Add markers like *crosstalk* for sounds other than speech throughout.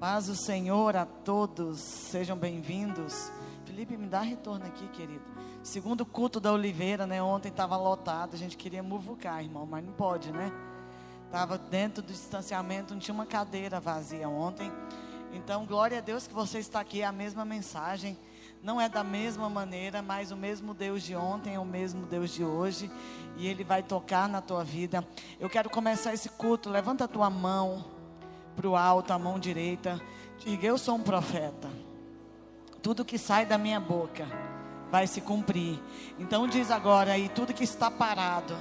Paz do Senhor a todos, sejam bem-vindos. Felipe, me dá retorno aqui, querido. Segundo culto da Oliveira, né? Ontem estava lotado, a gente queria muvucar, irmão, mas não pode, né? Estava dentro do distanciamento, não tinha uma cadeira vazia ontem. Então, glória a Deus que você está aqui, é a mesma mensagem. Não é da mesma maneira, mas o mesmo Deus de ontem é o mesmo Deus de hoje. E Ele vai tocar na tua vida. Eu quero começar esse culto. Levanta a tua mão para o alto, a mão direita. Diga: Eu sou um profeta. Tudo que sai da minha boca vai se cumprir. Então diz agora aí: tudo que está parado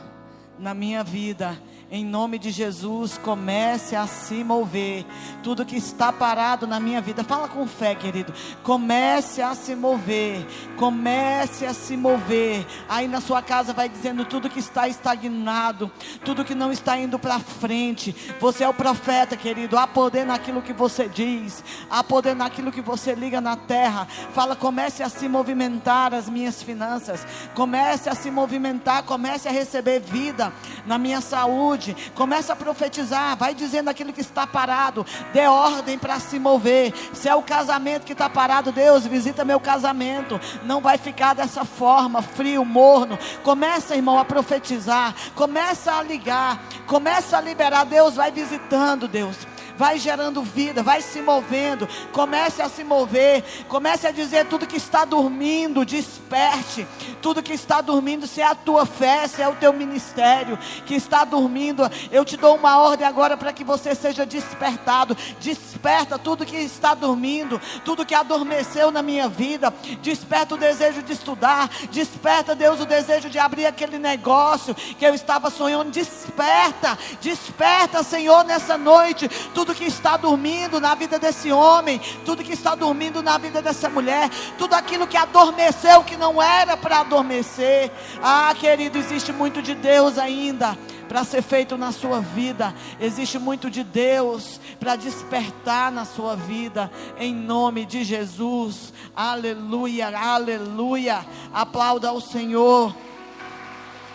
na minha vida, em nome de Jesus, comece a se mover. Tudo que está parado na minha vida, fala com fé, querido. Comece a se mover. Comece a se mover. Aí na sua casa vai dizendo tudo que está estagnado, tudo que não está indo para frente. Você é o profeta, querido. Há poder naquilo que você diz, há poder naquilo que você liga na terra. Fala, comece a se movimentar as minhas finanças. Comece a se movimentar, comece a receber vida na minha saúde. Comece a profetizar, vai dizendo aquilo que está parado, dê ordem para se mover. Se é o casamento que está parado, Deus, visita meu casamento. Não vai ficar dessa forma, frio, morno. Começa, irmão, a profetizar. Começa a ligar. Começa a liberar. Deus vai visitando, Deus vai gerando vida, vai se movendo. Comece a se mover, comece a dizer tudo que está dormindo, desperte. Tudo que está dormindo, se é a tua fé, se é o teu ministério que está dormindo, eu te dou uma ordem agora para que você seja despertado. Desperta tudo que está dormindo, tudo que adormeceu na minha vida. Desperta o desejo de estudar, desperta, Deus, o desejo de abrir aquele negócio que eu estava sonhando. Desperta, desperta, Senhor, nessa noite. Tudo tudo que está dormindo na vida desse homem, tudo que está dormindo na vida dessa mulher, tudo aquilo que adormeceu que não era para adormecer. Ah, querido, existe muito de Deus ainda para ser feito na sua vida. Existe muito de Deus para despertar na sua vida, em nome de Jesus. Aleluia, aleluia. Aplauda ao Senhor.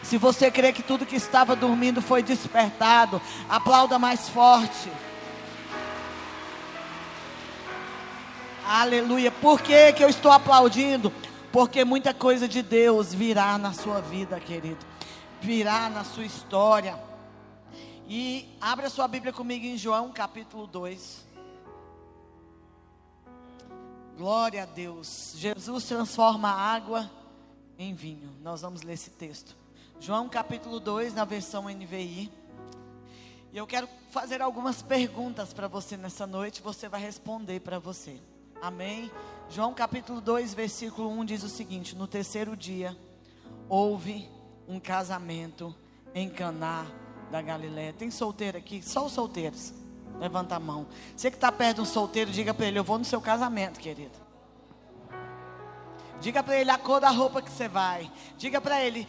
Se você crê que tudo que estava dormindo foi despertado, aplauda mais forte. Aleluia. Por que, que eu estou aplaudindo? Porque muita coisa de Deus virá na sua vida, querido. Virá na sua história. E abra sua Bíblia comigo em João capítulo 2. Glória a Deus. Jesus transforma a água em vinho. Nós vamos ler esse texto. João capítulo 2, na versão NVI. E eu quero fazer algumas perguntas para você nessa noite. Você vai responder para você. Amém? João capítulo 2, versículo 1 diz o seguinte: No terceiro dia houve um casamento em Caná da Galiléia. Tem solteiro aqui? Só os solteiros. Levanta a mão. Você que está perto de um solteiro, diga para ele: Eu vou no seu casamento, querido. Diga para ele a cor da roupa que você vai. Diga para ele: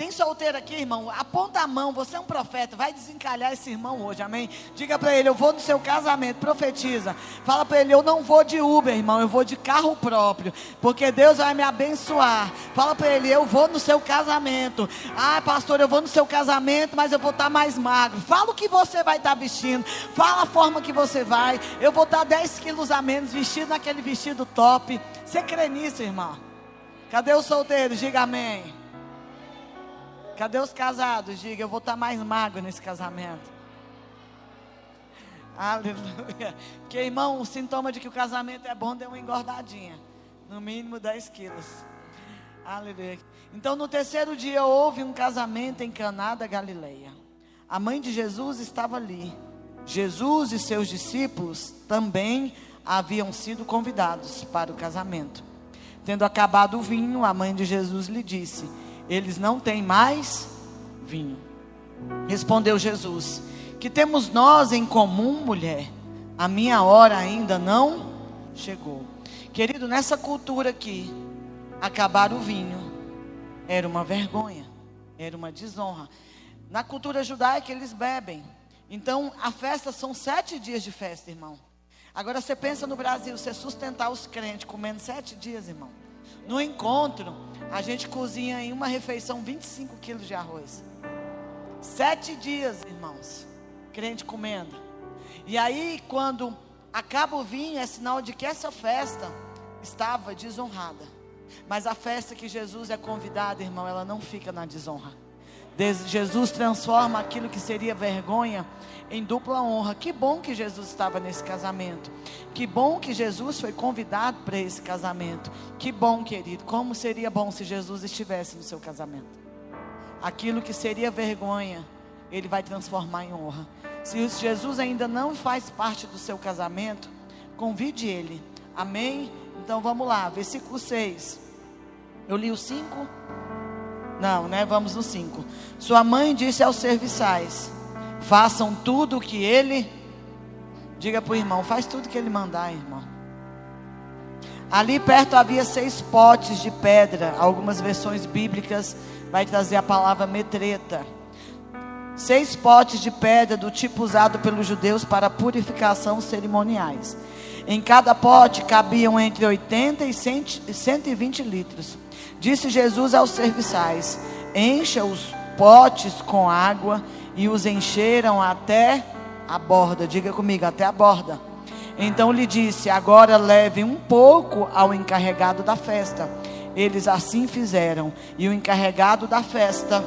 tem solteiro aqui, irmão? Aponta a mão, você é um profeta, vai desencalhar esse irmão hoje, amém? Diga para ele, eu vou no seu casamento, profetiza. Fala para ele, eu não vou de Uber, irmão, eu vou de carro próprio, porque Deus vai me abençoar. Fala para ele, eu vou no seu casamento. Ah, pastor, eu vou no seu casamento, mas eu vou estar tá mais magro. Fala o que você vai estar tá vestindo, fala a forma que você vai. Eu vou estar tá 10 quilos a menos vestido naquele vestido top. Você crê nisso, irmão? Cadê os solteiros? Diga amém. Cadê os casados? Diga, eu vou estar mais magro nesse casamento. *laughs* Aleluia. Porque, irmão, o sintoma de que o casamento é bom deu uma engordadinha. No mínimo 10 quilos. Aleluia. Então, no terceiro dia, houve um casamento em Caná da Galileia. A mãe de Jesus estava ali. Jesus e seus discípulos também haviam sido convidados para o casamento. Tendo acabado o vinho, a mãe de Jesus lhe disse: eles não têm mais vinho. Respondeu Jesus: Que temos nós em comum, mulher? A minha hora ainda não chegou. Querido, nessa cultura aqui, acabar o vinho era uma vergonha, era uma desonra. Na cultura judaica, eles bebem. Então, a festa são sete dias de festa, irmão. Agora, você pensa no Brasil, você sustentar os crentes comendo sete dias, irmão. No encontro, a gente cozinha em uma refeição 25 quilos de arroz. Sete dias, irmãos, crente comendo. E aí, quando acaba o vinho, é sinal de que essa festa estava desonrada. Mas a festa que Jesus é convidado, irmão, ela não fica na desonra. Jesus transforma aquilo que seria vergonha em dupla honra. Que bom que Jesus estava nesse casamento. Que bom que Jesus foi convidado para esse casamento. Que bom, querido. Como seria bom se Jesus estivesse no seu casamento. Aquilo que seria vergonha, ele vai transformar em honra. Se Jesus ainda não faz parte do seu casamento, convide ele. Amém? Então vamos lá, versículo 6. Eu li o 5. Não, né? Vamos no 5. Sua mãe disse aos serviçais: Façam tudo o que ele. Diga para o irmão: Faz tudo o que ele mandar, irmão. Ali perto havia seis potes de pedra. Algumas versões bíblicas vai trazer a palavra metreta. Seis potes de pedra do tipo usado pelos judeus para purificação cerimoniais. Em cada pote cabiam entre 80 e 120 litros. Disse Jesus aos serviçais: Encha os potes com água, e os encheram até a borda. Diga comigo, até a borda. Então lhe disse: Agora leve um pouco ao encarregado da festa. Eles assim fizeram, e o encarregado da festa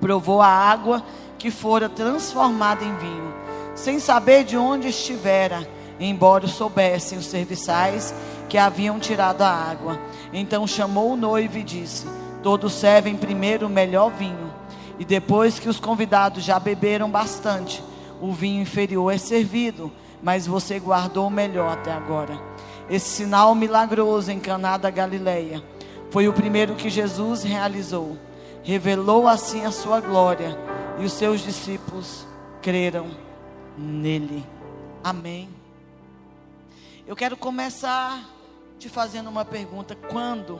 provou a água que fora transformada em vinho, sem saber de onde estivera, embora soubessem os serviçais que haviam tirado a água. Então chamou o noivo e disse: Todos servem primeiro o melhor vinho, e depois que os convidados já beberam bastante, o vinho inferior é servido, mas você guardou o melhor até agora. Esse sinal milagroso em Caná da Galileia foi o primeiro que Jesus realizou. Revelou assim a sua glória, e os seus discípulos creram nele. Amém. Eu quero começar te fazendo uma pergunta: quando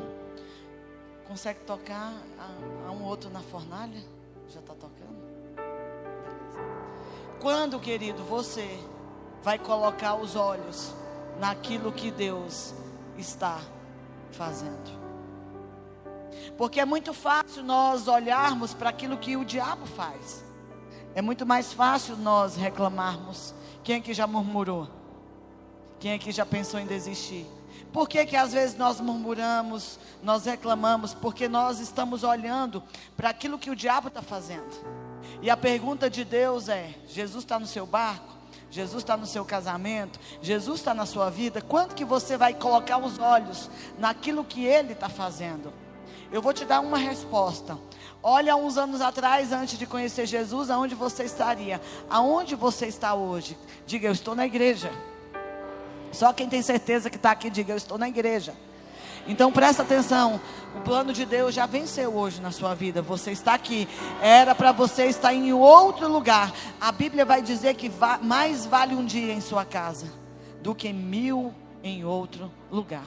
consegue tocar a, a um outro na fornalha? Já está tocando? Quando, querido, você vai colocar os olhos naquilo que Deus está fazendo? Porque é muito fácil nós olharmos para aquilo que o diabo faz. É muito mais fácil nós reclamarmos. Quem é que já murmurou? Quem é que já pensou em desistir? Por que, que às vezes nós murmuramos, nós reclamamos? Porque nós estamos olhando para aquilo que o diabo está fazendo. E a pergunta de Deus é: Jesus está no seu barco? Jesus está no seu casamento? Jesus está na sua vida? Quando que você vai colocar os olhos naquilo que Ele está fazendo? Eu vou te dar uma resposta. Olha uns anos atrás, antes de conhecer Jesus, aonde você estaria? Aonde você está hoje? Diga, eu estou na igreja. Só quem tem certeza que está aqui, diga: Eu estou na igreja. Então presta atenção, o plano de Deus já venceu hoje na sua vida. Você está aqui, era para você estar em outro lugar. A Bíblia vai dizer que va mais vale um dia em sua casa do que mil em outro lugar.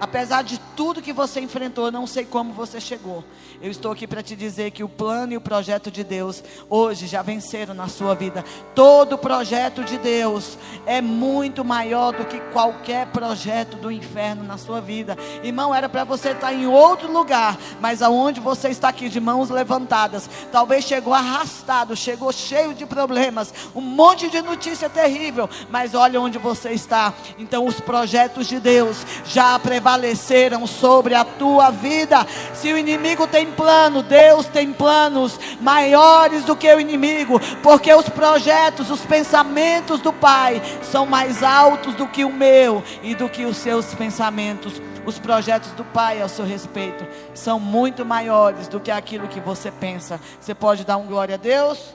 Apesar de tudo que você enfrentou, não sei como você chegou. Eu estou aqui para te dizer que o plano e o projeto de Deus hoje já venceram na sua vida. Todo projeto de Deus é muito maior do que qualquer projeto do inferno na sua vida. Irmão, era para você estar em outro lugar, mas aonde você está aqui de mãos levantadas, talvez chegou arrastado, chegou cheio de problemas, um monte de notícia terrível, mas olha onde você está. Então os projetos de Deus já prevalecerem prevaleceram sobre a tua vida. Se o inimigo tem plano, Deus tem planos maiores do que o inimigo, porque os projetos, os pensamentos do Pai são mais altos do que o meu e do que os seus pensamentos. Os projetos do Pai ao seu respeito são muito maiores do que aquilo que você pensa. Você pode dar um glória a Deus?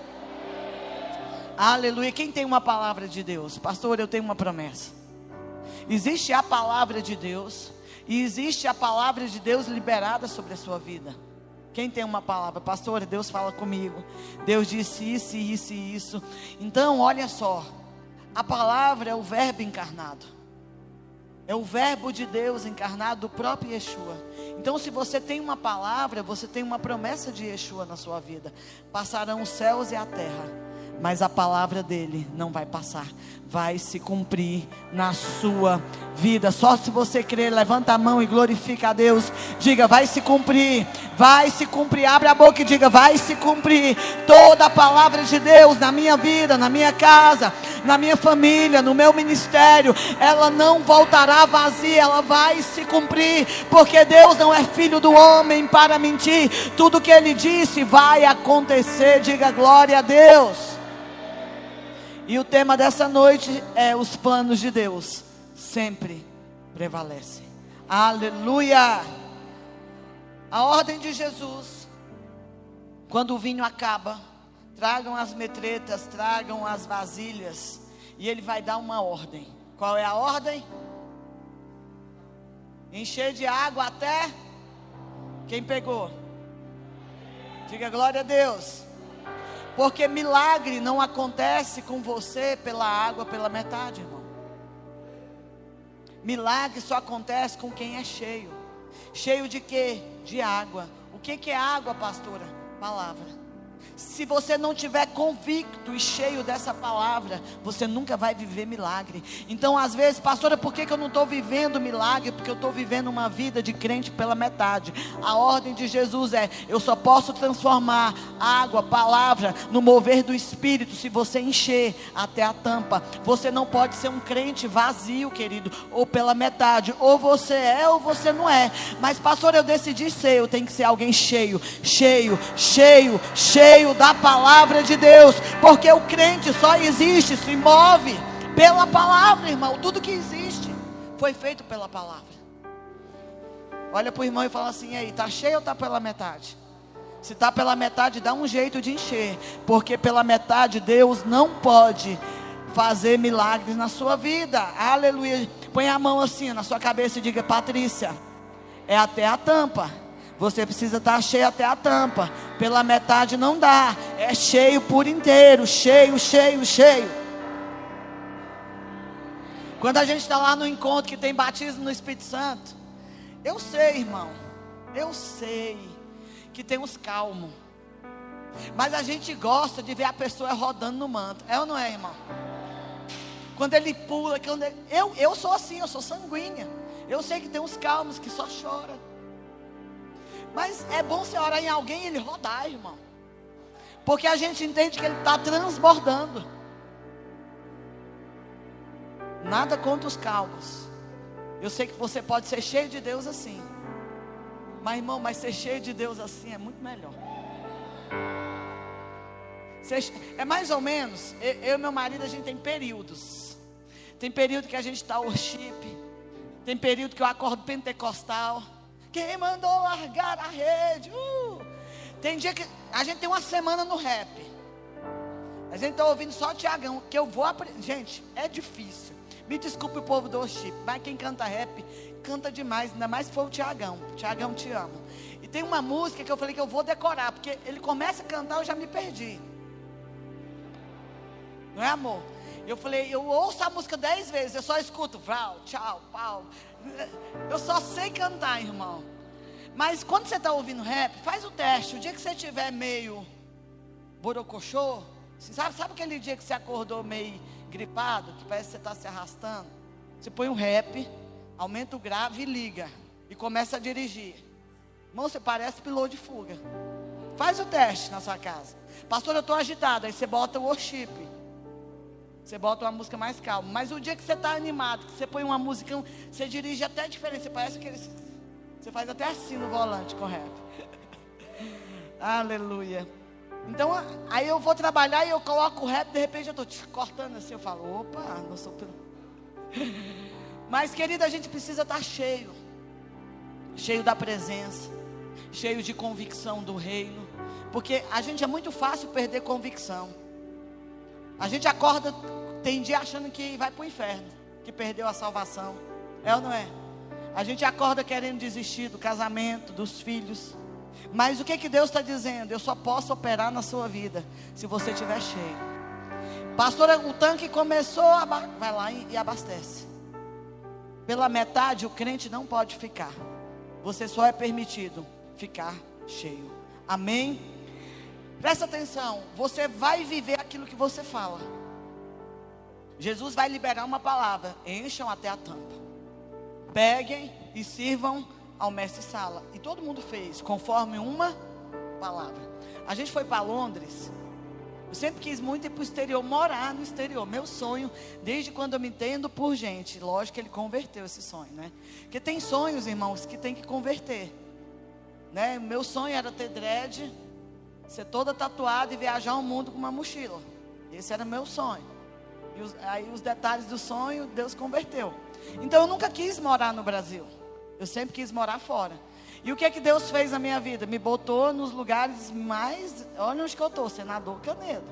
Aleluia. Quem tem uma palavra de Deus? Pastor, eu tenho uma promessa. Existe a palavra de Deus e existe a palavra de Deus liberada sobre a sua vida. Quem tem uma palavra, pastor, Deus fala comigo. Deus disse isso, isso e isso. Então, olha só. A palavra é o verbo encarnado. É o verbo de Deus encarnado, do próprio Yeshua. Então, se você tem uma palavra, você tem uma promessa de Yeshua na sua vida. Passarão os céus e a terra, mas a palavra dele não vai passar vai se cumprir na sua vida. Só se você crer, levanta a mão e glorifica a Deus. Diga, vai se cumprir, vai se cumprir. Abre a boca e diga, vai se cumprir toda a palavra de Deus na minha vida, na minha casa, na minha família, no meu ministério, ela não voltará vazia, ela vai se cumprir, porque Deus não é filho do homem para mentir. Tudo que ele disse vai acontecer. Diga glória a Deus. E o tema dessa noite é os planos de Deus sempre prevalecem. Aleluia! A ordem de Jesus, quando o vinho acaba, tragam as metretas, tragam as vasilhas, e ele vai dar uma ordem. Qual é a ordem? Encher de água até quem pegou. Diga glória a Deus. Porque milagre não acontece com você pela água, pela metade, irmão. Milagre só acontece com quem é cheio. Cheio de quê? De água. O que, que é água, pastora? Palavra. Se você não tiver convicto e cheio dessa palavra, você nunca vai viver milagre. Então, às vezes, pastora, por que, que eu não estou vivendo milagre? Porque eu estou vivendo uma vida de crente pela metade. A ordem de Jesus é: eu só posso transformar água, palavra, no mover do Espírito, se você encher até a tampa. Você não pode ser um crente vazio, querido, ou pela metade. Ou você é ou você não é. Mas, pastor, eu decidi ser, eu tenho que ser alguém cheio, cheio, cheio, cheio da palavra de Deus, porque o crente só existe, se move pela palavra, irmão. Tudo que existe foi feito pela palavra. Olha para o irmão e fala assim: aí, está cheio ou está pela metade? Se está pela metade, dá um jeito de encher, porque pela metade Deus não pode fazer milagres na sua vida. Aleluia. Põe a mão assim na sua cabeça e diga: Patrícia, é até a tampa. Você precisa estar cheio até a tampa. Pela metade não dá. É cheio por inteiro. Cheio, cheio, cheio. Quando a gente está lá no encontro que tem batismo no Espírito Santo. Eu sei, irmão. Eu sei que tem uns calmos. Mas a gente gosta de ver a pessoa rodando no manto. É ou não é, irmão? Quando ele pula, quando ele... eu, eu sou assim, eu sou sanguínea. Eu sei que tem uns calmos que só choram. Mas é bom você orar em alguém e ele rodar, irmão. Porque a gente entende que ele está transbordando. Nada contra os calmos. Eu sei que você pode ser cheio de Deus assim. Mas, irmão, mas ser cheio de Deus assim é muito melhor. É mais ou menos, eu e meu marido, a gente tem períodos. Tem período que a gente está worship. Tem período que eu acordo pentecostal. Quem mandou largar a rede? Uh! Tem dia que a gente tem uma semana no rap. A gente está ouvindo só o Tiagão, que eu vou aprender. Gente, é difícil. Me desculpe o povo do Oship, mas quem canta rap, canta demais, ainda mais se for o Tiagão. Tiagão, te amo. E tem uma música que eu falei que eu vou decorar, porque ele começa a cantar, eu já me perdi. Não é amor? Eu falei, eu ouço a música dez vezes, eu só escuto, Vral, tchau, pau. Eu só sei cantar, irmão. Mas quando você está ouvindo rap, faz o teste. O dia que você estiver meio borocochô, sabe, sabe aquele dia que você acordou meio gripado, que parece que você está se arrastando? Você põe um rap, aumenta o grave e liga. E começa a dirigir. Irmão, você parece piloto de fuga. Faz o teste na sua casa. Pastor, eu estou agitado. Aí você bota o worship. Você bota uma música mais calma. Mas o dia que você está animado, que você põe uma música, você dirige até diferente. Você parece que você faz até assim no volante rap. *laughs* Aleluia. Então, aí eu vou trabalhar e eu coloco o rap, de repente eu estou cortando assim. Eu falo, opa, não sou pelo. *laughs* Mas, querida, a gente precisa estar tá cheio cheio da presença, cheio de convicção do reino. Porque a gente é muito fácil perder convicção. A gente acorda, tem dia achando que vai para o inferno, que perdeu a salvação. É ou não é? A gente acorda querendo desistir do casamento, dos filhos. Mas o que, que Deus está dizendo? Eu só posso operar na sua vida se você estiver cheio. Pastora, o tanque começou, a vai lá e abastece. Pela metade, o crente não pode ficar. Você só é permitido ficar cheio. Amém? Presta atenção, você vai viver aquilo que você fala. Jesus vai liberar uma palavra: encham até a tampa. Peguem e sirvam ao mestre sala. E todo mundo fez conforme uma palavra. A gente foi para Londres. Eu sempre quis muito ir para o exterior, morar no exterior. Meu sonho, desde quando eu me entendo por gente. Lógico que ele converteu esse sonho, né? Porque tem sonhos, irmãos, que tem que converter. Né? Meu sonho era ter dread, ser toda tatuada e viajar o mundo com uma mochila. Esse era meu sonho. E os, aí os detalhes do sonho, Deus converteu. Então eu nunca quis morar no Brasil. Eu sempre quis morar fora. E o que é que Deus fez na minha vida? Me botou nos lugares mais. Olha onde que eu estou, senador Canedo.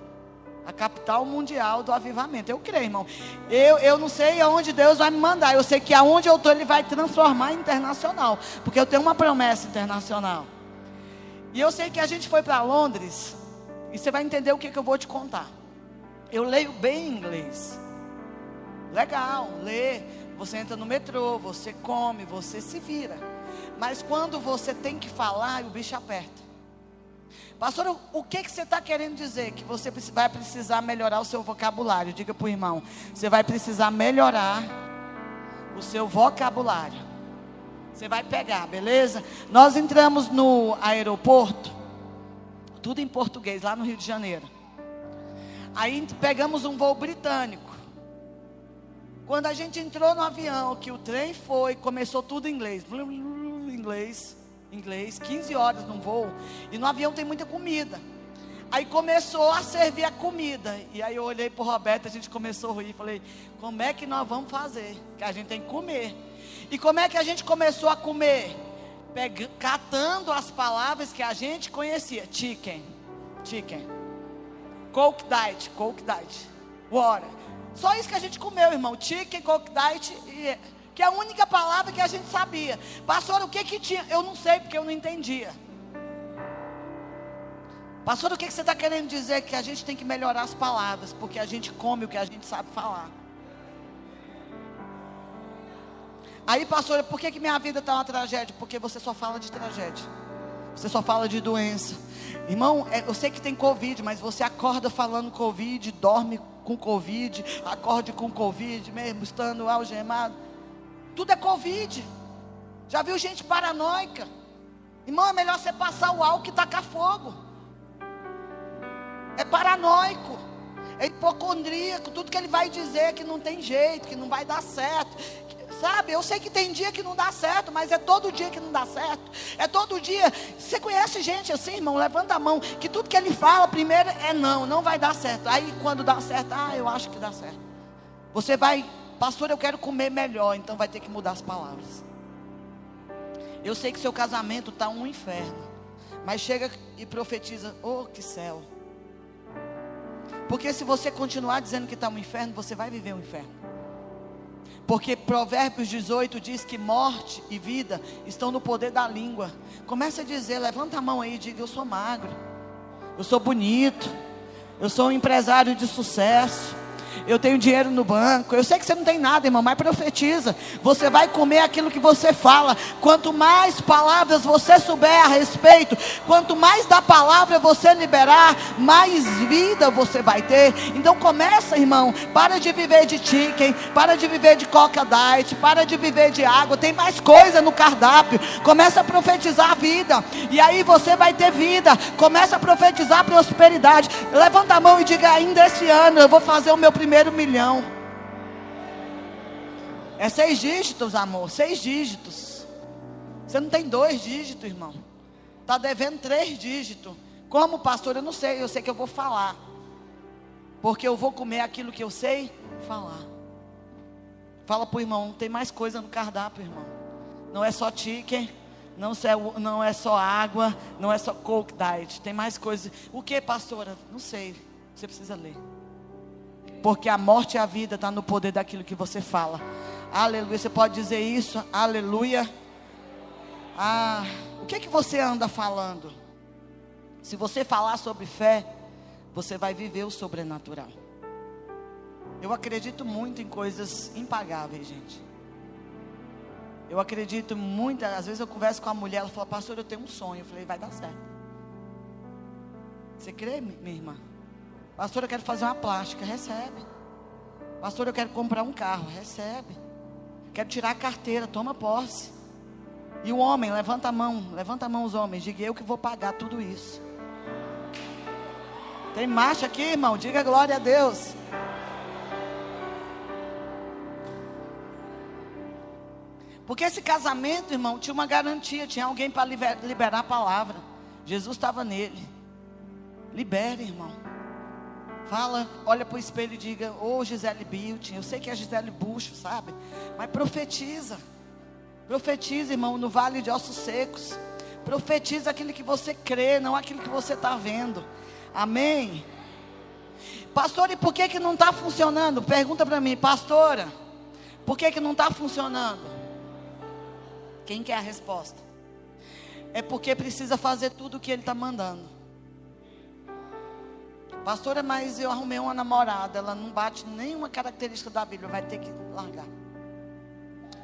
A capital mundial do avivamento. Eu creio, irmão. Eu, eu não sei aonde Deus vai me mandar. Eu sei que aonde eu estou, Ele vai transformar internacional. Porque eu tenho uma promessa internacional. E eu sei que a gente foi para Londres. E você vai entender o que, que eu vou te contar. Eu leio bem inglês. Legal, lê. Você entra no metrô, você come, você se vira. Mas quando você tem que falar, o bicho aperta. Pastor, o que, que você está querendo dizer? Que você vai precisar melhorar o seu vocabulário. Diga para o irmão: você vai precisar melhorar o seu vocabulário. Você vai pegar, beleza? Nós entramos no aeroporto, tudo em português, lá no Rio de Janeiro. Aí pegamos um voo britânico. Quando a gente entrou no avião, que o trem foi, começou tudo em inglês. Inglês, inglês, 15 horas no voo. E no avião tem muita comida. Aí começou a servir a comida. E aí eu olhei para o Roberto, a gente começou a rir. Falei, como é que nós vamos fazer? Que a gente tem que comer. E como é que a gente começou a comer? Pega, catando as palavras que a gente conhecia. Chicken, chicken. Coke diet, coke diet. Water. Só isso que a gente comeu, irmão. Chicken, coke diet e que é a única palavra que a gente sabia. Pastor, o que que tinha? Eu não sei porque eu não entendia. Pastor, o que, que você está querendo dizer? Que a gente tem que melhorar as palavras, porque a gente come o que a gente sabe falar. Aí, pastor, por que, que minha vida está uma tragédia? Porque você só fala de tragédia. Você só fala de doença. Irmão, é, eu sei que tem Covid, mas você acorda falando Covid, dorme com Covid, acorde com Covid, mesmo estando algemado. Tudo é Covid. Já viu gente paranoica? Irmão, é melhor você passar o álcool que tacar fogo. É paranoico. É hipocondríaco. Tudo que ele vai dizer é que não tem jeito, que não vai dar certo. Sabe, eu sei que tem dia que não dá certo, mas é todo dia que não dá certo. É todo dia. Você conhece gente assim, irmão? Levanta a mão. Que tudo que ele fala primeiro é não, não vai dar certo. Aí quando dá certo, ah, eu acho que dá certo. Você vai Pastor, eu quero comer melhor, então vai ter que mudar as palavras. Eu sei que seu casamento está um inferno, mas chega e profetiza: Oh, que céu! Porque se você continuar dizendo que está um inferno, você vai viver um inferno. Porque Provérbios 18 diz que morte e vida estão no poder da língua. Comece a dizer, levanta a mão aí e diga: Eu sou magro, eu sou bonito, eu sou um empresário de sucesso, eu tenho dinheiro no banco. Eu sei que você não tem nada, irmão, mas profetiza. Você vai comer aquilo que você fala. Quanto mais palavras você souber a respeito, quanto mais da palavra você liberar, mais vida você vai ter. Então começa, irmão. Para de viver de chicken, para de viver de coca diet, para de viver de água. Tem mais coisa no cardápio. Começa a profetizar a vida. E aí você vai ter vida. Começa a profetizar prosperidade. Levanta a mão e diga: ainda esse ano eu vou fazer o meu primeiro milhão. É seis dígitos, amor, seis dígitos. Você não tem dois dígitos, irmão. Está devendo três dígitos. Como pastor, eu não sei, eu sei que eu vou falar. Porque eu vou comer aquilo que eu sei falar. Fala para o irmão, não tem mais coisa no cardápio, irmão. Não é só chicken, não é, não é só água, não é só coke diet. Tem mais coisas. O que, pastora? Não sei. Você precisa ler. Porque a morte e a vida está no poder daquilo que você fala. Aleluia. Você pode dizer isso? Aleluia. Ah, o que é que você anda falando? Se você falar sobre fé, você vai viver o sobrenatural. Eu acredito muito em coisas impagáveis, gente. Eu acredito muito, às vezes eu converso com a mulher, ela fala, pastor, eu tenho um sonho. Eu falei, vai dar certo. Você crê, minha irmã? Pastor, eu quero fazer uma plástica. Recebe. Pastor, eu quero comprar um carro. Recebe. Quero tirar a carteira. Toma posse. E o homem, levanta a mão. Levanta a mão os homens. Diga eu que vou pagar tudo isso. Tem marcha aqui, irmão? Diga glória a Deus. Porque esse casamento, irmão, tinha uma garantia, tinha alguém para liberar a palavra. Jesus estava nele. Libere, irmão. Fala, olha para o espelho e diga: Ô oh, Gisele Biltin, eu sei que é Gisele Bucho, sabe? Mas profetiza. Profetiza, irmão, no vale de ossos secos. Profetiza aquilo que você crê, não aquilo que você está vendo. Amém? Pastor, e por que, que não está funcionando? Pergunta para mim, pastora, por que, que não está funcionando? Quem quer a resposta? É porque precisa fazer tudo o que ele está mandando. Pastora, mas eu arrumei uma namorada, ela não bate nenhuma característica da Bíblia, vai ter que largar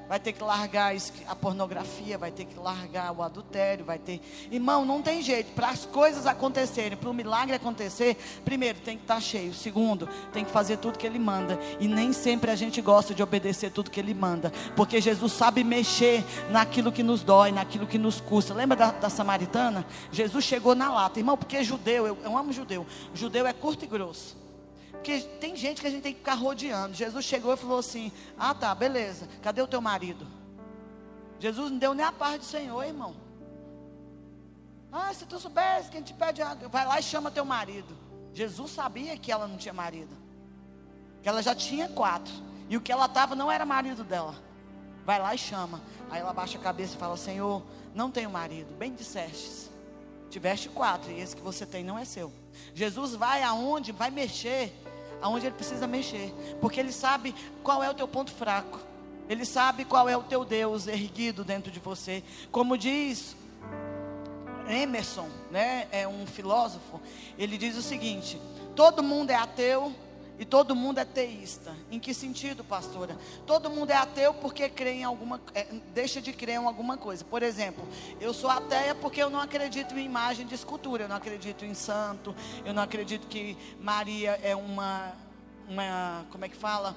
vai ter que largar a pornografia, vai ter que largar o adultério, vai ter. Irmão, não tem jeito. Para as coisas acontecerem, para o milagre acontecer, primeiro tem que estar tá cheio. Segundo, tem que fazer tudo que ele manda. E nem sempre a gente gosta de obedecer tudo que ele manda. Porque Jesus sabe mexer naquilo que nos dói, naquilo que nos custa. Lembra da, da samaritana? Jesus chegou na lata. Irmão, porque judeu, eu, eu amo judeu. Judeu é curto e grosso. Porque tem gente que a gente tem que ficar rodeando. Jesus chegou e falou assim: Ah, tá, beleza. Cadê o teu marido? Jesus não deu nem a paz do Senhor, irmão. Ah, se tu soubesse que a gente pede água, vai lá e chama teu marido. Jesus sabia que ela não tinha marido. Que ela já tinha quatro. E o que ela estava não era marido dela. Vai lá e chama. Aí ela baixa a cabeça e fala: Senhor, não tenho marido. Bem dissestes. Tiveste quatro, e esse que você tem não é seu. Jesus vai aonde? Vai mexer aonde ele precisa mexer, porque ele sabe qual é o teu ponto fraco. Ele sabe qual é o teu Deus erguido dentro de você. Como diz Emerson, né, é um filósofo, ele diz o seguinte: todo mundo é ateu, e todo mundo é teísta. Em que sentido, pastora? Todo mundo é ateu porque crê em alguma, é, deixa de crer em alguma coisa. Por exemplo, eu sou ateia porque eu não acredito em imagem de escultura, eu não acredito em santo, eu não acredito que Maria é uma, uma como é que fala?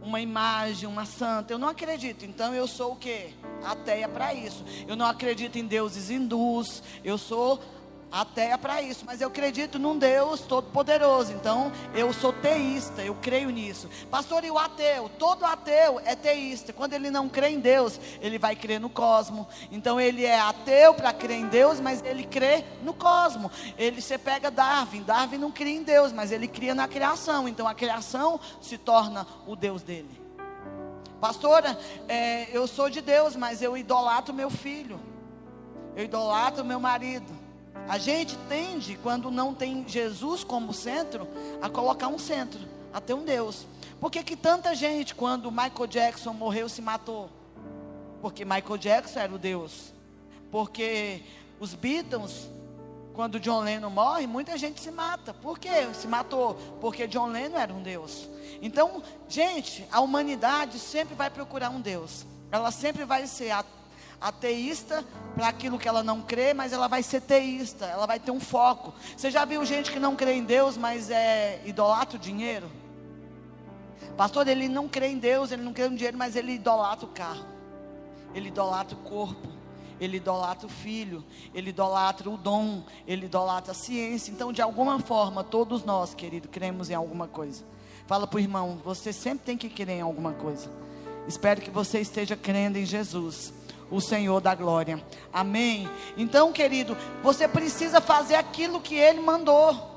Uma imagem, uma santa. Eu não acredito. Então eu sou o quê? Ateia para isso. Eu não acredito em deuses hindus. Eu sou até é para isso, mas eu acredito num Deus todo-poderoso. Então, eu sou teísta, eu creio nisso. Pastor, e o ateu? Todo ateu é teísta. Quando ele não crê em Deus, ele vai crer no cosmo. Então, ele é ateu para crer em Deus, mas ele crê no cosmo. Ele você pega Darwin, Darwin não cria em Deus, mas ele cria na criação. Então, a criação se torna o Deus dele. Pastora, é, eu sou de Deus, mas eu idolatro meu filho. Eu idolatro meu marido. A gente tende, quando não tem Jesus como centro, a colocar um centro, a ter um Deus. Por que, que tanta gente, quando Michael Jackson morreu, se matou? Porque Michael Jackson era o Deus. Porque os Beatles, quando John Lennon morre, muita gente se mata. Por que se matou? Porque John Lennon era um Deus. Então, gente, a humanidade sempre vai procurar um Deus. Ela sempre vai ser a ateísta para aquilo que ela não crê, mas ela vai ser teísta, ela vai ter um foco. Você já viu gente que não crê em Deus, mas é idolatra o dinheiro? Pastor, ele não crê em Deus, ele não crê no dinheiro, mas ele idolatra o carro, ele idolatra o corpo, ele idolatra o filho, ele idolatra o dom, ele idolatra a ciência. Então, de alguma forma, todos nós, querido, cremos em alguma coisa. Fala para o irmão, você sempre tem que crer em alguma coisa. Espero que você esteja crendo em Jesus o Senhor da glória. Amém? Então, querido, você precisa fazer aquilo que Ele mandou.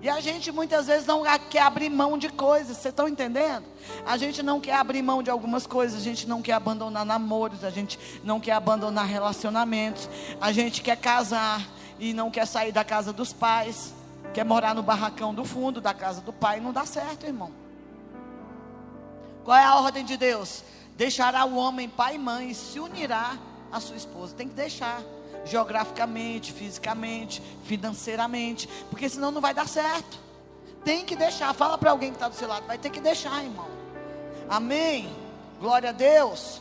E a gente muitas vezes não quer abrir mão de coisas, vocês estão entendendo? A gente não quer abrir mão de algumas coisas, a gente não quer abandonar namoros, a gente não quer abandonar relacionamentos, a gente quer casar e não quer sair da casa dos pais, quer morar no barracão do fundo da casa do pai, não dá certo, irmão. Qual é a ordem de Deus? Deixará o homem pai e mãe e se unirá à sua esposa. Tem que deixar. Geograficamente, fisicamente, financeiramente. Porque senão não vai dar certo. Tem que deixar. Fala para alguém que está do seu lado. Vai ter que deixar, irmão. Amém. Glória a Deus.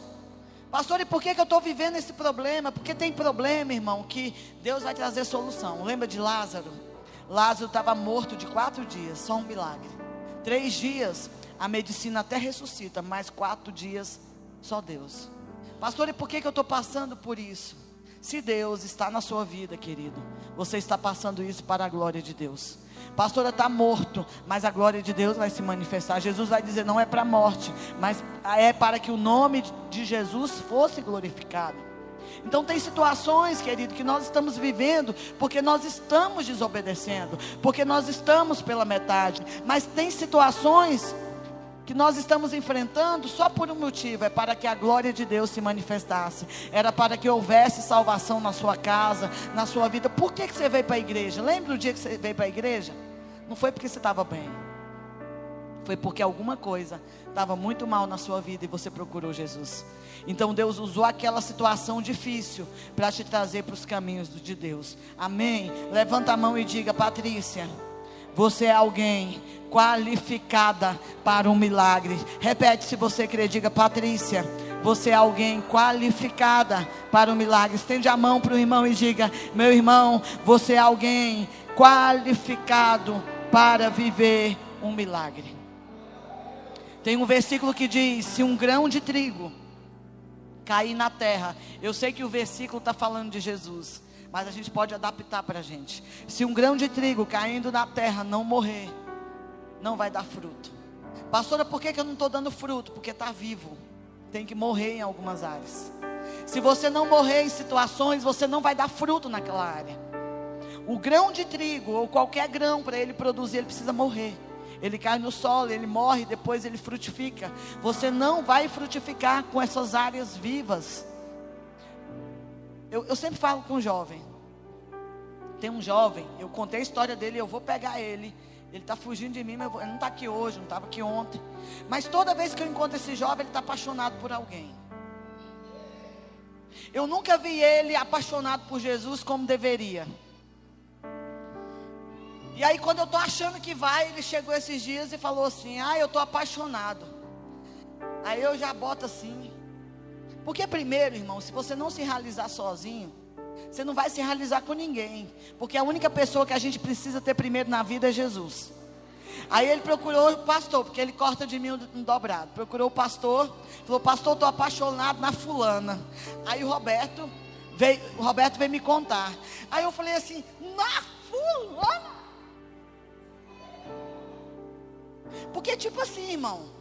Pastor, e por que, que eu estou vivendo esse problema? Porque tem problema, irmão, que Deus vai trazer solução. Lembra de Lázaro? Lázaro estava morto de quatro dias, só um milagre. Três dias, a medicina até ressuscita, mas quatro dias só Deus. Pastor, e por que, que eu estou passando por isso? Se Deus está na sua vida, querido, você está passando isso para a glória de Deus. Pastora está morto, mas a glória de Deus vai se manifestar. Jesus vai dizer: não é para a morte, mas é para que o nome de Jesus fosse glorificado. Então tem situações, querido, que nós estamos vivendo porque nós estamos desobedecendo, porque nós estamos pela metade. Mas tem situações que nós estamos enfrentando só por um motivo: é para que a glória de Deus se manifestasse, era para que houvesse salvação na sua casa, na sua vida. Por que, que você veio para a igreja? Lembra do dia que você veio para a igreja? Não foi porque você estava bem, foi porque alguma coisa estava muito mal na sua vida e você procurou Jesus. Então Deus usou aquela situação difícil para te trazer para os caminhos de Deus. Amém? Levanta a mão e diga, Patrícia. Você é alguém qualificada para um milagre. Repete se você crê, diga Patrícia. Você é alguém qualificada para um milagre. Estende a mão para o irmão e diga: Meu irmão, você é alguém qualificado para viver um milagre. Tem um versículo que diz: Se um grão de trigo cair na terra, eu sei que o versículo está falando de Jesus mas a gente pode adaptar para a gente. Se um grão de trigo caindo na terra não morrer, não vai dar fruto. Pastora, por que, que eu não estou dando fruto? Porque está vivo. Tem que morrer em algumas áreas. Se você não morrer em situações, você não vai dar fruto naquela área. O grão de trigo, ou qualquer grão, para ele produzir, ele precisa morrer. Ele cai no solo, ele morre, depois ele frutifica. Você não vai frutificar com essas áreas vivas. Eu, eu sempre falo com um jovem. Tem um jovem, eu contei a história dele, eu vou pegar ele. Ele está fugindo de mim, mas ele não está aqui hoje, não estava aqui ontem. Mas toda vez que eu encontro esse jovem, ele está apaixonado por alguém. Eu nunca vi ele apaixonado por Jesus como deveria. E aí, quando eu estou achando que vai, ele chegou esses dias e falou assim: Ah, eu estou apaixonado. Aí eu já boto assim. Porque, primeiro, irmão, se você não se realizar sozinho, você não vai se realizar com ninguém. Porque a única pessoa que a gente precisa ter primeiro na vida é Jesus. Aí ele procurou o pastor, porque ele corta de mim um dobrado. Procurou o pastor, falou: Pastor, estou apaixonado na fulana. Aí o Roberto veio, o Roberto veio me contar. Aí eu falei assim: Na fulana? Porque, tipo assim, irmão.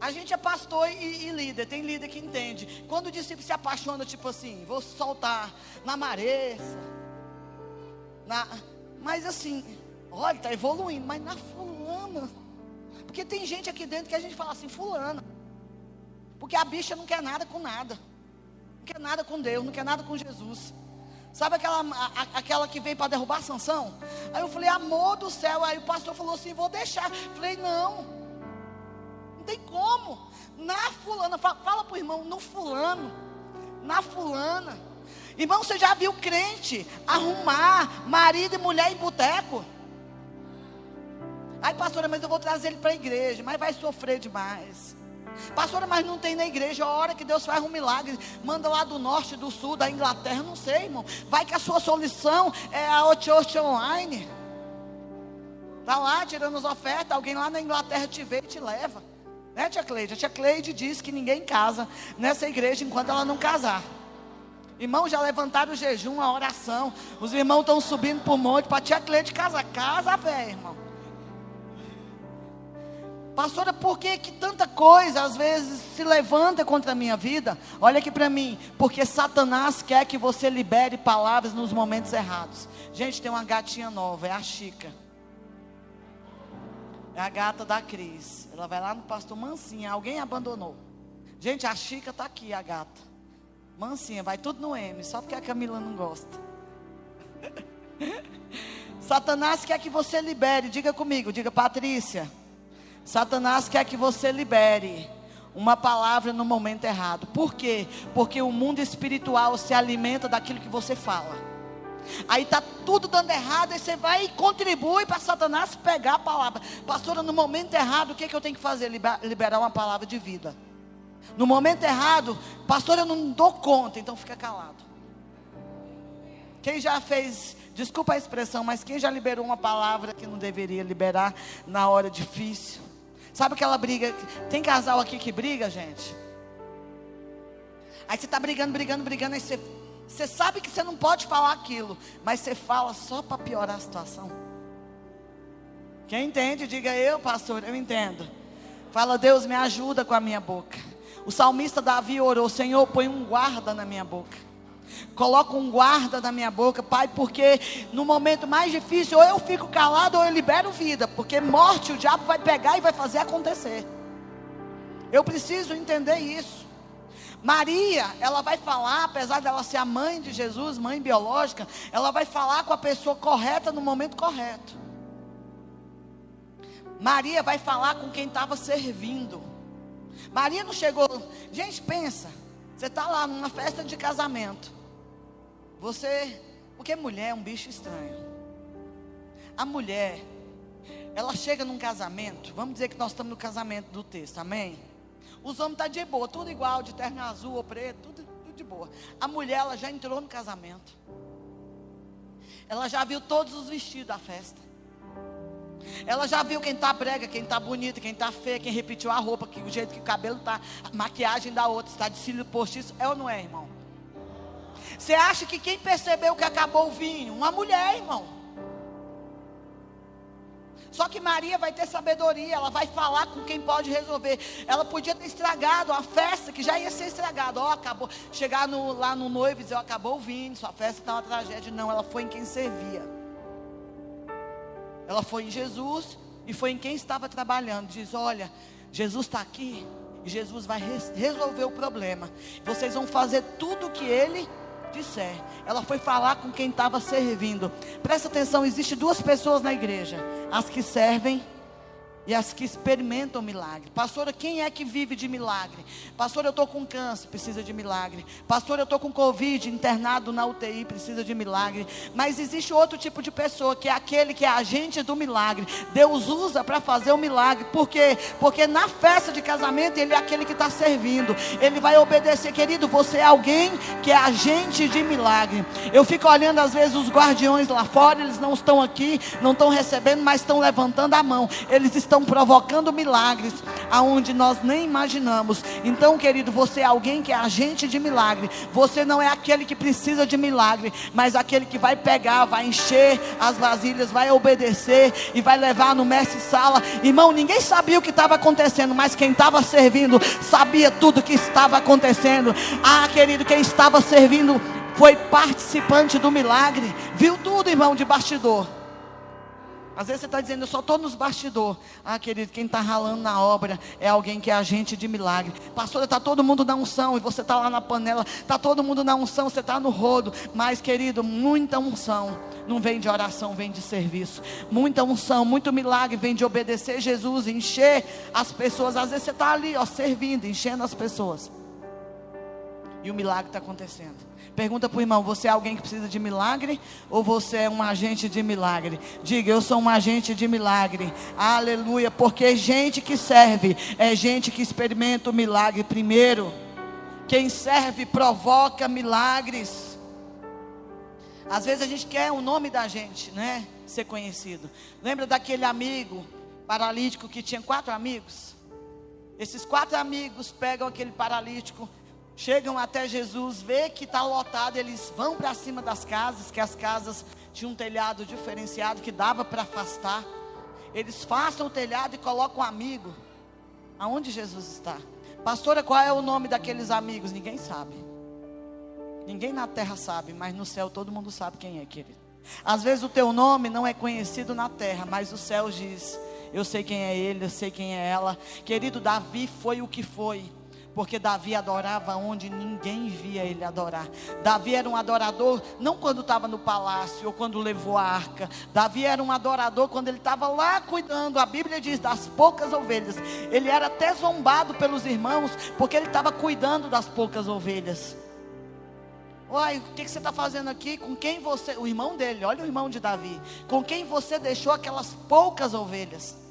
A gente é pastor e, e, líder, tem líder que entende. Quando o discípulo se apaixona, tipo assim, vou soltar na mareça. Na, mas assim, olha, está evoluindo, mas na fulana. Porque tem gente aqui dentro que a gente fala assim, fulana. Porque a bicha não quer nada com nada. Não quer nada com Deus, não quer nada com Jesus. Sabe aquela, a, aquela que veio para derrubar a sanção? Aí eu falei, amor do céu. Aí o pastor falou assim, vou deixar. Falei, não tem como. Na fulana, fala, fala para o irmão, no fulano, na fulana. Irmão, você já viu crente arrumar marido e mulher em boteco? Aí, pastora, mas eu vou trazer ele para a igreja, mas vai sofrer demais. Pastora, mas não tem na igreja. A hora que Deus faz um milagre, manda lá do norte, do sul, da Inglaterra, não sei, irmão. Vai que a sua solução é a Church Online. Está lá tirando as ofertas, alguém lá na Inglaterra te vê e te leva. Né, tia Cleide? A tia Cleide diz que ninguém casa nessa igreja enquanto ela não casar. Irmãos, já levantaram o jejum, a oração. Os irmãos estão subindo por monte para tia Cleide casa. Casa, velho, irmão. Pastora, por que, que tanta coisa às vezes se levanta contra a minha vida? Olha aqui para mim. Porque Satanás quer que você libere palavras nos momentos errados. Gente, tem uma gatinha nova, é a Chica. É a gata da Cris. Ela vai lá no pastor Mansinha. Alguém abandonou. Gente, a Chica está aqui, a gata. Mansinha, vai tudo no M, só porque a Camila não gosta. *laughs* Satanás quer que você libere, diga comigo, diga Patrícia. Satanás quer que você libere uma palavra no momento errado. Por quê? Porque o mundo espiritual se alimenta daquilo que você fala. Aí está tudo dando errado, aí você vai e contribui para Satanás pegar a palavra. Pastora, no momento errado, o que, é que eu tenho que fazer? Liberar uma palavra de vida. No momento errado, pastor, eu não dou conta, então fica calado. Quem já fez, desculpa a expressão, mas quem já liberou uma palavra que não deveria liberar na hora difícil? Sabe aquela briga? Tem casal aqui que briga, gente? Aí você está brigando, brigando, brigando, aí você Você sabe que você não pode falar aquilo, mas você fala só para piorar a situação. Quem entende, diga eu, pastor, eu entendo. Fala, Deus, me ajuda com a minha boca. O salmista Davi orou: Senhor, põe um guarda na minha boca. Coloca um guarda na minha boca, Pai, porque no momento mais difícil, ou eu fico calado ou eu libero vida, porque morte o diabo vai pegar e vai fazer acontecer. Eu preciso entender isso. Maria, ela vai falar, apesar dela ser a mãe de Jesus, mãe biológica, ela vai falar com a pessoa correta no momento correto. Maria vai falar com quem estava servindo. Maria não chegou. Gente, pensa. Você está lá numa festa de casamento. Você. Porque mulher é um bicho estranho. A mulher, ela chega num casamento. Vamos dizer que nós estamos no casamento do texto, amém? Os homens estão tá de boa, tudo igual, de terno azul ou preto, tudo, tudo de boa. A mulher, ela já entrou no casamento. Ela já viu todos os vestidos da festa. Ela já viu quem está brega, quem está bonito, quem está feio, quem repetiu a roupa, que, o jeito que o cabelo está, a maquiagem da outra, está de cílio postiço. É ou não é, irmão? Você acha que quem percebeu que acabou o vinho? Uma mulher, irmão. Só que Maria vai ter sabedoria, ela vai falar com quem pode resolver. Ela podia ter estragado a festa, que já ia ser estragada. Oh, acabou. Chegar no, lá no noivo e dizer, oh, acabou o vinho, sua festa está uma tragédia. Não, ela foi em quem servia. Ela foi em Jesus e foi em quem estava trabalhando. Diz: Olha, Jesus está aqui e Jesus vai res resolver o problema. Vocês vão fazer tudo o que ele disser. Ela foi falar com quem estava servindo. Presta atenção: existe duas pessoas na igreja: as que servem e as que experimentam milagre. Pastora, quem é que vive de milagre? Pastor, eu estou com câncer, precisa de milagre. Pastor, eu estou com Covid, internado na UTI, precisa de milagre. Mas existe outro tipo de pessoa, que é aquele que é agente do milagre. Deus usa para fazer o milagre. Por quê? Porque na festa de casamento, ele é aquele que está servindo. Ele vai obedecer. Querido, você é alguém que é agente de milagre. Eu fico olhando às vezes os guardiões lá fora, eles não estão aqui, não estão recebendo, mas estão levantando a mão. Eles estão estão provocando milagres aonde nós nem imaginamos. Então, querido, você é alguém que é agente de milagre. Você não é aquele que precisa de milagre, mas aquele que vai pegar, vai encher as vasilhas, vai obedecer e vai levar no mestre sala. Irmão, ninguém sabia o que estava acontecendo, mas quem estava servindo sabia tudo que estava acontecendo. Ah, querido, quem estava servindo foi participante do milagre, viu tudo, irmão, de bastidor. Às vezes você está dizendo, eu só estou nos bastidores. Ah, querido, quem está ralando na obra é alguém que é agente de milagre. Pastor, está todo mundo na unção e você está lá na panela. Está todo mundo na unção, você está no rodo. Mas, querido, muita unção não vem de oração, vem de serviço. Muita unção, muito milagre vem de obedecer Jesus, encher as pessoas. Às vezes você está ali, ó, servindo, enchendo as pessoas. E o milagre está acontecendo. Pergunta para o irmão: você é alguém que precisa de milagre ou você é um agente de milagre? Diga, eu sou um agente de milagre. Aleluia. Porque gente que serve é gente que experimenta o milagre primeiro. Quem serve provoca milagres. Às vezes a gente quer o nome da gente, né? Ser conhecido. Lembra daquele amigo paralítico que tinha quatro amigos? Esses quatro amigos pegam aquele paralítico chegam até Jesus, vê que está lotado, eles vão para cima das casas, que as casas tinham um telhado diferenciado que dava para afastar. Eles façam o telhado e colocam um amigo. Aonde Jesus está? Pastora, qual é o nome daqueles amigos? Ninguém sabe. Ninguém na terra sabe, mas no céu todo mundo sabe quem é, querido. Às vezes o teu nome não é conhecido na terra, mas o céu diz: Eu sei quem é ele, eu sei quem é ela. Querido, Davi foi o que foi porque Davi adorava onde ninguém via ele adorar. Davi era um adorador não quando estava no palácio ou quando levou a arca. Davi era um adorador quando ele estava lá cuidando. A Bíblia diz das poucas ovelhas. Ele era até zombado pelos irmãos porque ele estava cuidando das poucas ovelhas. Uai, o que, que você está fazendo aqui? Com quem você, o irmão dele, olha o irmão de Davi, com quem você deixou aquelas poucas ovelhas?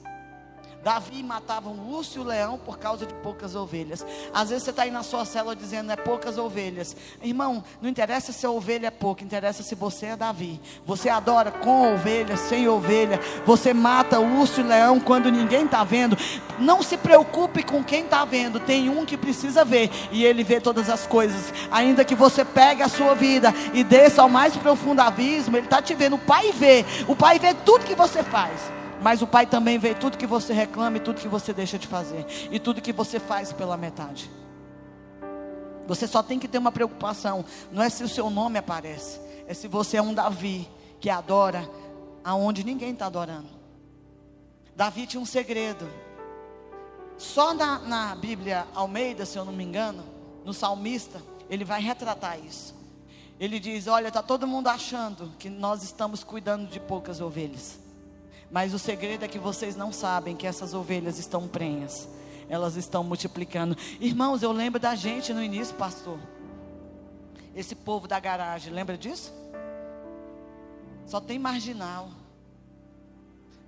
Davi matava um urso e o leão por causa de poucas ovelhas. Às vezes você está aí na sua célula dizendo é poucas ovelhas. Irmão, não interessa se a ovelha é pouca, interessa se você é Davi. Você adora com ovelha, sem ovelha. Você mata o urso e o leão quando ninguém está vendo. Não se preocupe com quem está vendo. Tem um que precisa ver e ele vê todas as coisas. Ainda que você pegue a sua vida e desça ao mais profundo abismo, ele está te vendo. O Pai vê. O Pai vê tudo que você faz. Mas o Pai também vê tudo que você reclama e tudo que você deixa de fazer. E tudo que você faz pela metade. Você só tem que ter uma preocupação. Não é se o seu nome aparece. É se você é um Davi que adora aonde ninguém está adorando. Davi tinha um segredo. Só na, na Bíblia Almeida, se eu não me engano, no salmista, ele vai retratar isso. Ele diz: Olha, está todo mundo achando que nós estamos cuidando de poucas ovelhas. Mas o segredo é que vocês não sabem que essas ovelhas estão prenhas. Elas estão multiplicando. Irmãos, eu lembro da gente no início, pastor. Esse povo da garagem, lembra disso? Só tem marginal.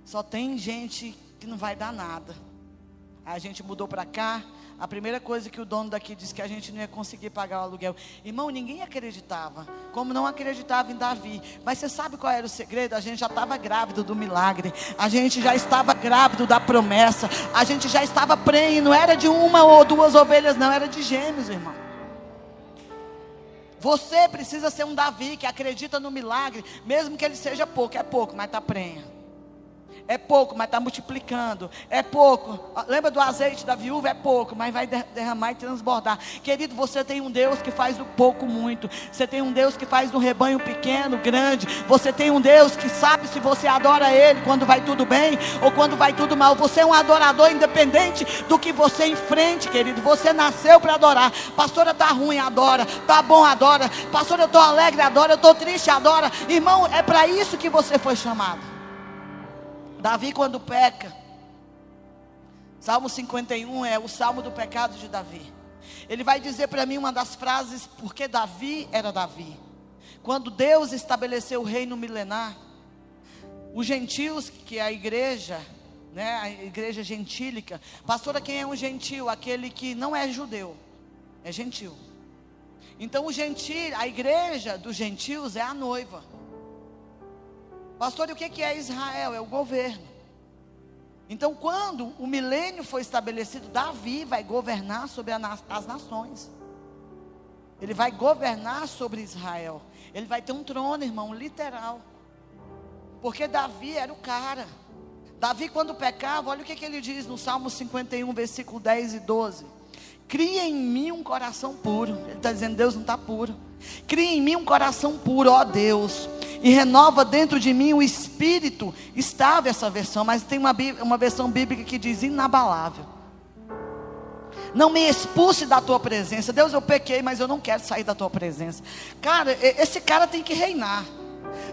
Só tem gente que não vai dar nada. A gente mudou para cá, a primeira coisa que o dono daqui disse que a gente não ia conseguir pagar o aluguel. Irmão, ninguém acreditava. Como não acreditava em Davi. Mas você sabe qual era o segredo? A gente já estava grávido do milagre. A gente já estava grávido da promessa. A gente já estava prenhe. Não era de uma ou duas ovelhas, não. Era de gêmeos, irmão. Você precisa ser um Davi que acredita no milagre, mesmo que ele seja pouco, é pouco, mas está prenha. É pouco, mas está multiplicando. É pouco. Ah, lembra do azeite da viúva? É pouco, mas vai derramar e transbordar. Querido, você tem um Deus que faz do pouco muito. Você tem um Deus que faz do rebanho pequeno, grande. Você tem um Deus que sabe se você adora Ele quando vai tudo bem ou quando vai tudo mal. Você é um adorador independente do que você enfrente, querido. Você nasceu para adorar. Pastora, está ruim, adora. Está bom, adora. Pastora, eu estou alegre, adora. Eu estou triste, adora. Irmão, é para isso que você foi chamado. Davi, quando peca, Salmo 51 é o salmo do pecado de Davi. Ele vai dizer para mim uma das frases, porque Davi era Davi. Quando Deus estabeleceu o reino milenar, os gentios, que é a igreja, né, a igreja gentílica, pastora, quem é um gentil? Aquele que não é judeu, é gentil. Então o gentil, a igreja dos gentios é a noiva. Pastor, e o que é Israel? É o governo. Então, quando o milênio foi estabelecido, Davi vai governar sobre as nações. Ele vai governar sobre Israel. Ele vai ter um trono, irmão, literal. Porque Davi era o cara. Davi, quando pecava, olha o que, que ele diz no Salmo 51, versículo 10 e 12. Cria em mim um coração puro. Ele está dizendo, Deus não está puro. Cria em mim um coração puro, ó Deus e renova dentro de mim o espírito. Estava essa versão, mas tem uma, uma versão bíblica que diz inabalável. Não me expulse da tua presença. Deus, eu pequei, mas eu não quero sair da tua presença. Cara, esse cara tem que reinar.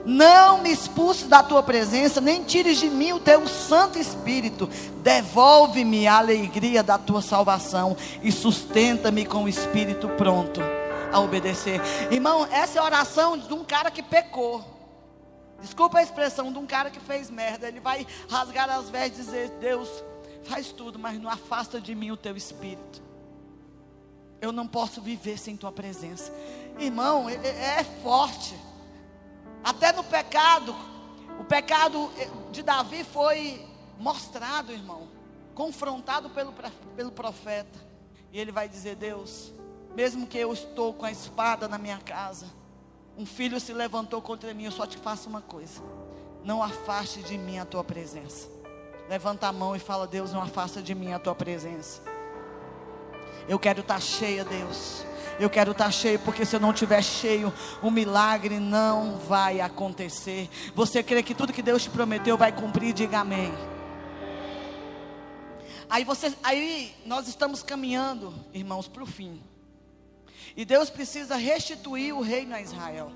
Não me expulse da tua presença, nem tires de mim o teu Santo Espírito. Devolve-me a alegria da tua salvação e sustenta-me com o espírito pronto a obedecer. Irmão, essa é a oração de um cara que pecou. Desculpa a expressão de um cara que fez merda. Ele vai rasgar as vestes e dizer: Deus, faz tudo, mas não afasta de mim o teu espírito. Eu não posso viver sem tua presença. Irmão, é, é, é forte. Até no pecado, o pecado de Davi foi mostrado, irmão, confrontado pelo, pelo profeta. E ele vai dizer: Deus, mesmo que eu estou com a espada na minha casa, um filho se levantou contra mim, eu só te faço uma coisa: não afaste de mim a tua presença. Levanta a mão e fala: Deus, não afasta de mim a tua presença. Eu quero estar cheia, Deus. Eu quero estar cheio, porque se eu não estiver cheio, o milagre não vai acontecer. Você crê que tudo que Deus te prometeu vai cumprir? Diga amém. Aí, você, aí nós estamos caminhando, irmãos, para o fim. E Deus precisa restituir o reino a Israel.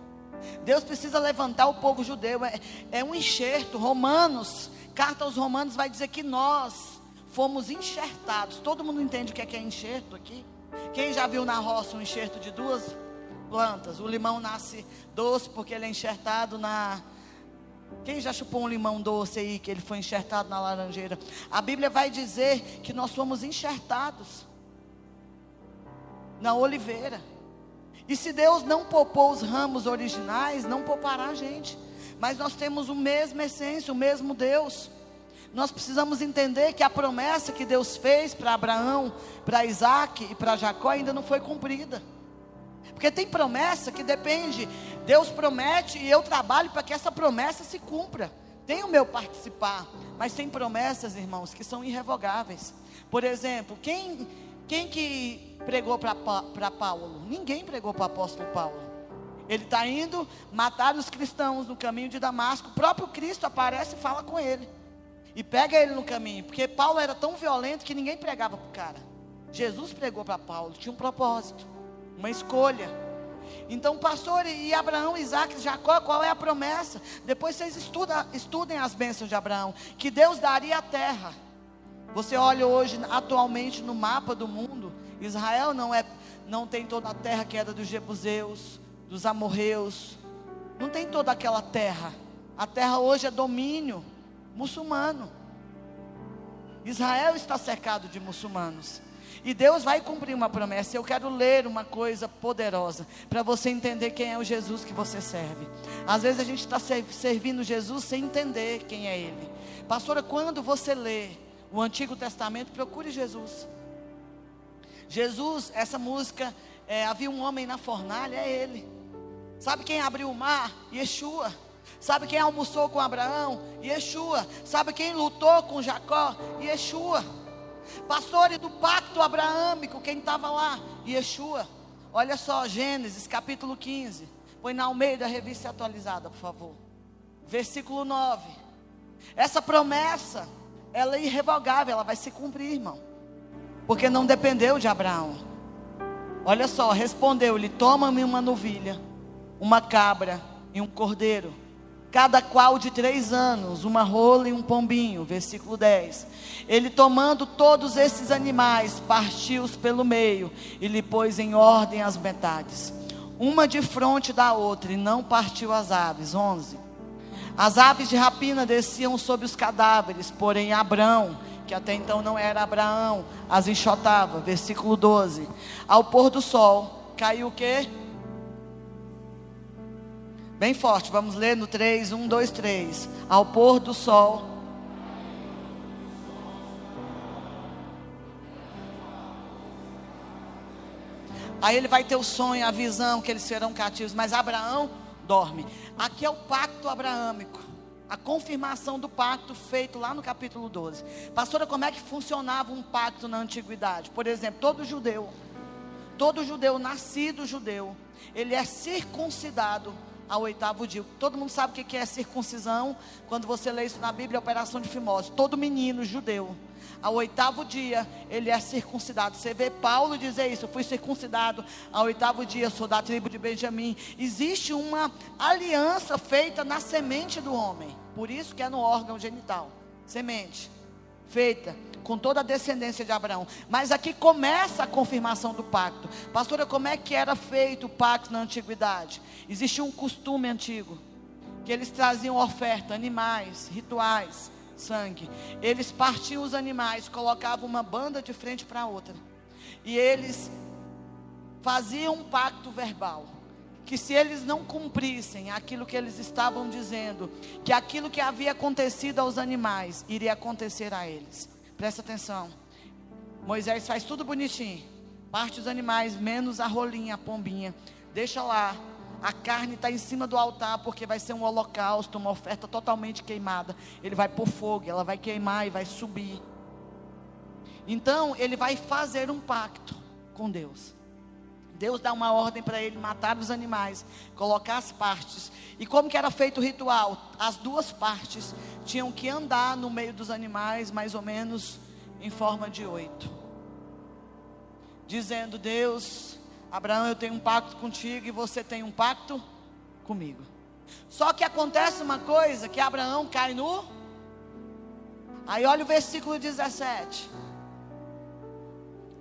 Deus precisa levantar o povo judeu. É, é um enxerto. Romanos, carta aos Romanos vai dizer que nós fomos enxertados. Todo mundo entende o que é, que é enxerto aqui? Quem já viu na roça um enxerto de duas plantas? O limão nasce doce porque ele é enxertado na, Quem já chupou um limão doce aí, que ele foi enxertado na laranjeira? A Bíblia vai dizer que nós fomos enxertados na oliveira. E se Deus não poupou os ramos originais, não poupará a gente. Mas nós temos o mesmo essência, o mesmo Deus. Nós precisamos entender que a promessa que Deus fez para Abraão, para Isaac e para Jacó ainda não foi cumprida. Porque tem promessa que depende, Deus promete e eu trabalho para que essa promessa se cumpra. Tem o meu participar, mas tem promessas, irmãos, que são irrevogáveis. Por exemplo, quem, quem que pregou para Paulo? Ninguém pregou para o apóstolo Paulo. Ele está indo matar os cristãos no caminho de Damasco. O próprio Cristo aparece e fala com ele. E pega ele no caminho. Porque Paulo era tão violento que ninguém pregava para o cara. Jesus pregou para Paulo. Tinha um propósito uma escolha. Então, pastor, e Abraão, Isaac, Jacó, qual é a promessa? Depois vocês estuda, estudem as bênçãos de Abraão, que Deus daria a terra. Você olha hoje, atualmente, no mapa do mundo, Israel não é, não tem toda a terra que era dos Jebuseus, dos amorreus, não tem toda aquela terra. A terra hoje é domínio muçulmano. Israel está cercado de muçulmanos. E Deus vai cumprir uma promessa. Eu quero ler uma coisa poderosa para você entender quem é o Jesus que você serve. Às vezes a gente está servindo Jesus sem entender quem é Ele. Pastora, quando você lê o Antigo Testamento, procure Jesus. Jesus, essa música, é, havia um homem na fornalha, é Ele. Sabe quem abriu o mar? Yeshua. Sabe quem almoçou com Abraão? Yeshua. Sabe quem lutou com Jacó? Yeshua. Pastores do pacto abraâmico, quem estava lá? Yeshua. Olha só, Gênesis capítulo 15. Põe na Almeida, revista atualizada, por favor. Versículo 9. Essa promessa, ela é irrevogável, ela vai se cumprir, irmão. Porque não dependeu de Abraão. Olha só, respondeu-lhe: Toma-me uma novilha, uma cabra e um cordeiro cada qual de três anos, uma rola e um pombinho. Versículo 10. Ele tomando todos esses animais, partiu-os pelo meio e lhe pôs em ordem as metades, uma de frente da outra, e não partiu as aves. 11. As aves de rapina desciam sobre os cadáveres, porém Abrão, que até então não era Abraão, as enxotava. Versículo 12. Ao pôr do sol, caiu o quê? Bem forte, vamos ler no 3, 1, 2, 3. Ao pôr do sol. Aí ele vai ter o sonho, a visão que eles serão cativos. Mas Abraão dorme. Aqui é o pacto abraâmico. A confirmação do pacto feito lá no capítulo 12. Pastora, como é que funcionava um pacto na antiguidade? Por exemplo, todo judeu, todo judeu nascido judeu, ele é circuncidado ao oitavo dia. Todo mundo sabe o que é circuncisão. Quando você lê isso na Bíblia, é operação de fimose. Todo menino judeu, ao oitavo dia, ele é circuncidado. Você vê Paulo dizer isso: eu fui circuncidado ao oitavo dia, sou da tribo de Benjamim. Existe uma aliança feita na semente do homem. Por isso que é no órgão genital. Semente. Feita com toda a descendência de Abraão. Mas aqui começa a confirmação do pacto. Pastora, como é que era feito o pacto na antiguidade? Existia um costume antigo que eles traziam oferta, animais, rituais, sangue. Eles partiam os animais, colocavam uma banda de frente para outra. E eles faziam um pacto verbal que se eles não cumprissem aquilo que eles estavam dizendo, que aquilo que havia acontecido aos animais iria acontecer a eles. Presta atenção. Moisés faz tudo bonitinho. Parte os animais, menos a rolinha, a pombinha. Deixa lá. A carne está em cima do altar, porque vai ser um holocausto, uma oferta totalmente queimada. Ele vai pôr fogo, ela vai queimar e vai subir. Então, ele vai fazer um pacto com Deus. Deus dá uma ordem para ele matar os animais, colocar as partes. E como que era feito o ritual? As duas partes tinham que andar no meio dos animais, mais ou menos em forma de oito. Dizendo: Deus, Abraão, eu tenho um pacto contigo e você tem um pacto comigo. Só que acontece uma coisa: que Abraão cai no. Aí olha o versículo 17.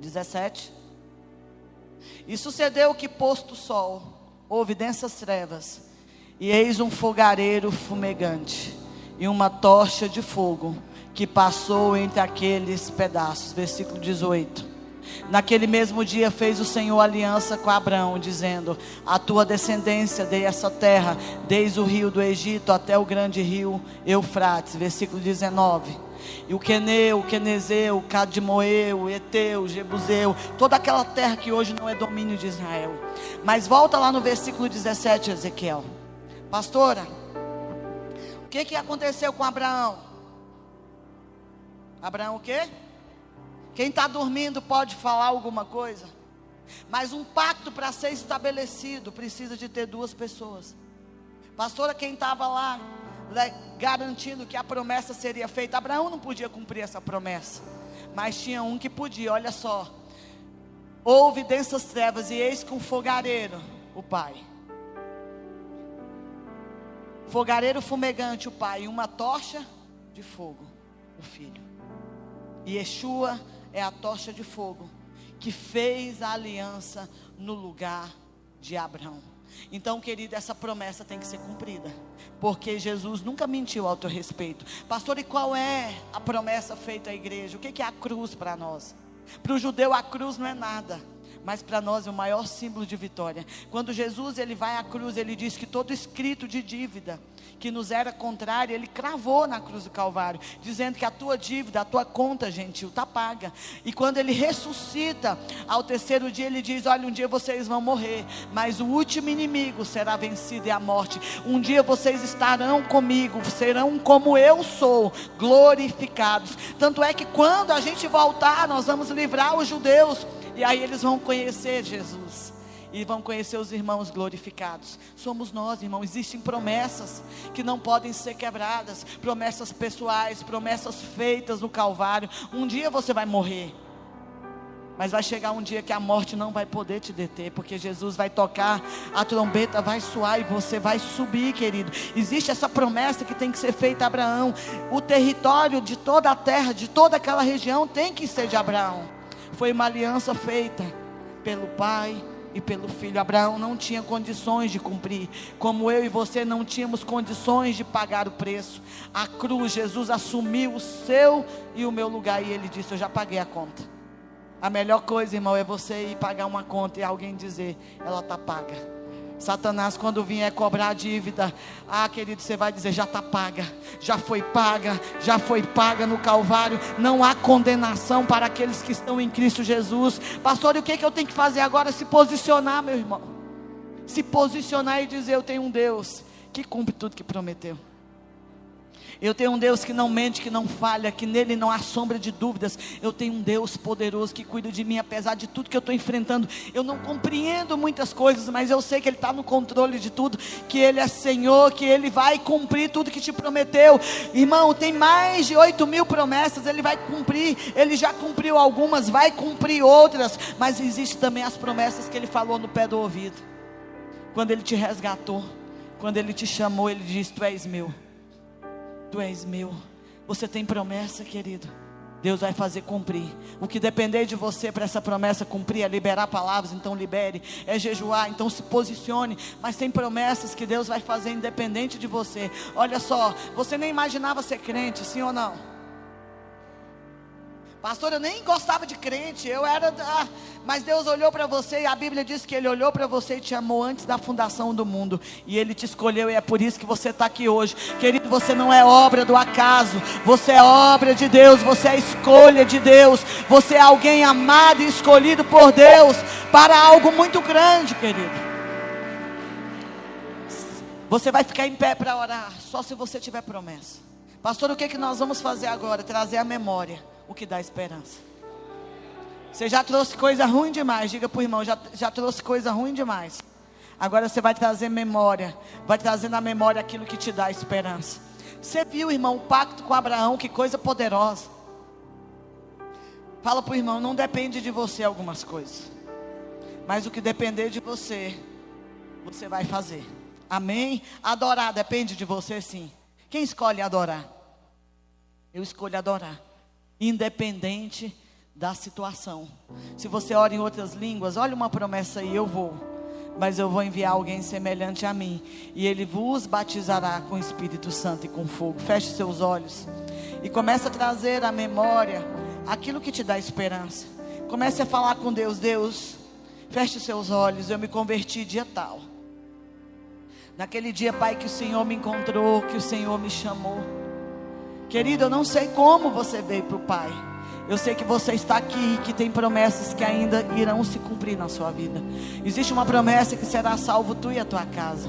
17. E sucedeu que, posto o sol, houve densas trevas, E eis um fogareiro fumegante e uma tocha de fogo que passou entre aqueles pedaços. Versículo 18. Naquele mesmo dia fez o Senhor aliança com Abraão, dizendo: A tua descendência dei essa terra, desde o rio do Egito até o grande rio Eufrates. Versículo 19. E o Queneu, o Quenezeu, o Cadmoeu, o Eteu, o Jebuseu, toda aquela terra que hoje não é domínio de Israel. Mas volta lá no versículo 17, Ezequiel. Pastora, o que, que aconteceu com Abraão? Abraão o quê? Quem está dormindo pode falar alguma coisa. Mas um pacto para ser estabelecido precisa de ter duas pessoas. Pastora, quem estava lá né, garantindo que a promessa seria feita, Abraão não podia cumprir essa promessa. Mas tinha um que podia, olha só. Houve densas trevas e eis com fogareiro, o pai. Fogareiro fumegante, o pai, e uma tocha de fogo, o filho. E Yeshua é a tocha de fogo que fez a aliança no lugar de Abraão. Então, querido, essa promessa tem que ser cumprida, porque Jesus nunca mentiu ao teu respeito. Pastor, e qual é a promessa feita à igreja? O que é a cruz para nós? Para o judeu, a cruz não é nada mas para nós é o maior símbolo de vitória. Quando Jesus ele vai à cruz, ele diz que todo escrito de dívida que nos era contrário, ele cravou na cruz do Calvário, dizendo que a tua dívida, a tua conta, gentil, está paga. E quando ele ressuscita, ao terceiro dia, ele diz: Olha, um dia vocês vão morrer, mas o último inimigo será vencido é a morte. Um dia vocês estarão comigo, serão como eu sou, glorificados. Tanto é que quando a gente voltar, nós vamos livrar os judeus, e aí eles vão conhecer Jesus e vão conhecer os irmãos glorificados. Somos nós, irmãos. Existem promessas que não podem ser quebradas, promessas pessoais, promessas feitas no Calvário. Um dia você vai morrer. Mas vai chegar um dia que a morte não vai poder te deter, porque Jesus vai tocar, a trombeta vai soar e você vai subir, querido. Existe essa promessa que tem que ser feita a Abraão. O território de toda a terra, de toda aquela região, tem que ser de Abraão. Foi uma aliança feita pelo pai, e pelo filho. Abraão não tinha condições de cumprir, como eu e você não tínhamos condições de pagar o preço. A cruz, Jesus assumiu o seu e o meu lugar e ele disse: Eu já paguei a conta. A melhor coisa, irmão, é você ir pagar uma conta e alguém dizer: Ela está paga. Satanás, quando vier cobrar a dívida, ah, querido, você vai dizer: já está paga, já foi paga, já foi paga no Calvário. Não há condenação para aqueles que estão em Cristo Jesus. Pastor, e o que, que eu tenho que fazer agora? Se posicionar, meu irmão. Se posicionar e dizer: Eu tenho um Deus que cumpre tudo que prometeu. Eu tenho um Deus que não mente, que não falha, que nele não há sombra de dúvidas. Eu tenho um Deus poderoso que cuida de mim, apesar de tudo que eu estou enfrentando. Eu não compreendo muitas coisas, mas eu sei que Ele está no controle de tudo, que Ele é Senhor, que Ele vai cumprir tudo que te prometeu. Irmão, tem mais de 8 mil promessas, Ele vai cumprir. Ele já cumpriu algumas, vai cumprir outras, mas existem também as promessas que Ele falou no pé do ouvido. Quando Ele te resgatou, quando Ele te chamou, Ele disse: Tu és meu. Tu és meu. Você tem promessa, querido. Deus vai fazer cumprir. O que depender de você para essa promessa cumprir é liberar palavras, então libere. É jejuar, então se posicione. Mas tem promessas que Deus vai fazer independente de você. Olha só, você nem imaginava ser crente, sim ou não? Pastor, eu nem gostava de crente, eu era. Ah, mas Deus olhou para você e a Bíblia diz que Ele olhou para você e te amou antes da fundação do mundo. E Ele te escolheu e é por isso que você está aqui hoje. Querido, você não é obra do acaso, você é obra de Deus, você é escolha de Deus, você é alguém amado e escolhido por Deus para algo muito grande, querido. Você vai ficar em pé para orar só se você tiver promessa. Pastor, o que, é que nós vamos fazer agora? Trazer a memória o que dá esperança. Você já trouxe coisa ruim demais, diga para o irmão, já, já trouxe coisa ruim demais. Agora você vai trazer memória, vai trazer na memória aquilo que te dá esperança. Você viu, irmão, o pacto com Abraão, que coisa poderosa. Fala para o irmão, não depende de você algumas coisas. Mas o que depender de você, você vai fazer. Amém? Adorar depende de você sim. Quem escolhe adorar? Eu escolho adorar independente da situação. Se você ora em outras línguas, olha uma promessa aí, eu vou. mas eu vou enviar alguém semelhante a mim, e ele vos batizará com o Espírito Santo e com fogo. Feche seus olhos e comece a trazer à memória aquilo que te dá esperança. Comece a falar com Deus, Deus, feche seus olhos, eu me converti dia tal. Naquele dia, Pai, que o Senhor me encontrou, que o Senhor me chamou. Querido, eu não sei como você veio para o Pai. Eu sei que você está aqui e que tem promessas que ainda irão se cumprir na sua vida. Existe uma promessa que será salvo tu e a tua casa.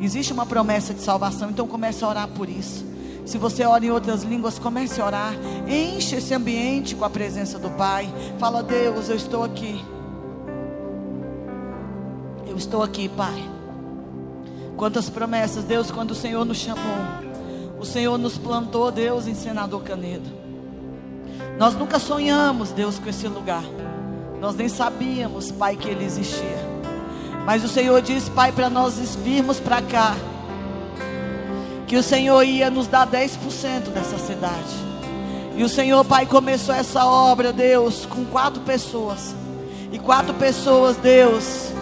Existe uma promessa de salvação, então comece a orar por isso. Se você ora em outras línguas, comece a orar. Enche esse ambiente com a presença do Pai. Fala, Deus, eu estou aqui. Eu estou aqui, Pai. Quantas promessas, Deus, quando o Senhor nos chamou. O Senhor nos plantou, Deus, em Senador Canedo. Nós nunca sonhamos, Deus, com esse lugar. Nós nem sabíamos, Pai, que ele existia. Mas o Senhor disse, Pai, para nós virmos para cá, que o Senhor ia nos dar 10% dessa cidade. E o Senhor, Pai, começou essa obra, Deus, com quatro pessoas. E quatro pessoas, Deus,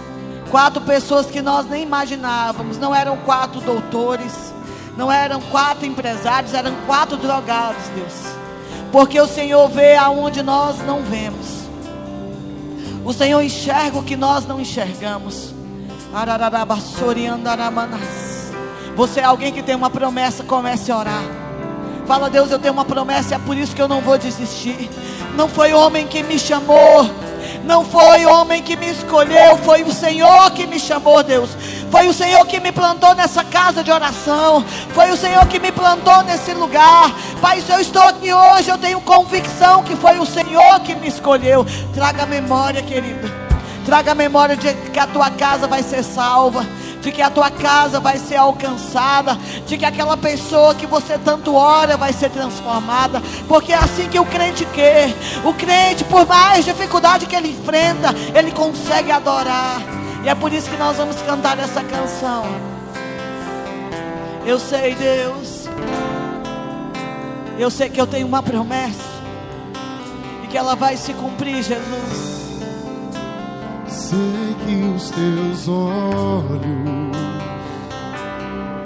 quatro pessoas que nós nem imaginávamos. Não eram quatro doutores, não eram quatro empresários, eram quatro drogados, Deus porque o Senhor vê aonde nós não vemos. O Senhor enxerga o que nós não enxergamos. Você é alguém que tem uma promessa, comece a orar. Fala, Deus, eu tenho uma promessa, é por isso que eu não vou desistir. Não foi homem que me chamou, não foi homem que me escolheu, foi o Senhor que me chamou, Deus. Foi o Senhor que me plantou nessa casa de oração. Foi o Senhor que me plantou nesse lugar. Pai, se eu estou aqui hoje, eu tenho convicção que foi o Senhor que me escolheu. Traga a memória, querido. Traga a memória de que a tua casa vai ser salva de que a tua casa vai ser alcançada, de que aquela pessoa que você tanto ora vai ser transformada, porque é assim que o crente quer. O crente, por mais dificuldade que ele enfrenta, ele consegue adorar. E é por isso que nós vamos cantar essa canção. Eu sei, Deus. Eu sei que eu tenho uma promessa. E que ela vai se cumprir, Jesus. Sei que os teus olhos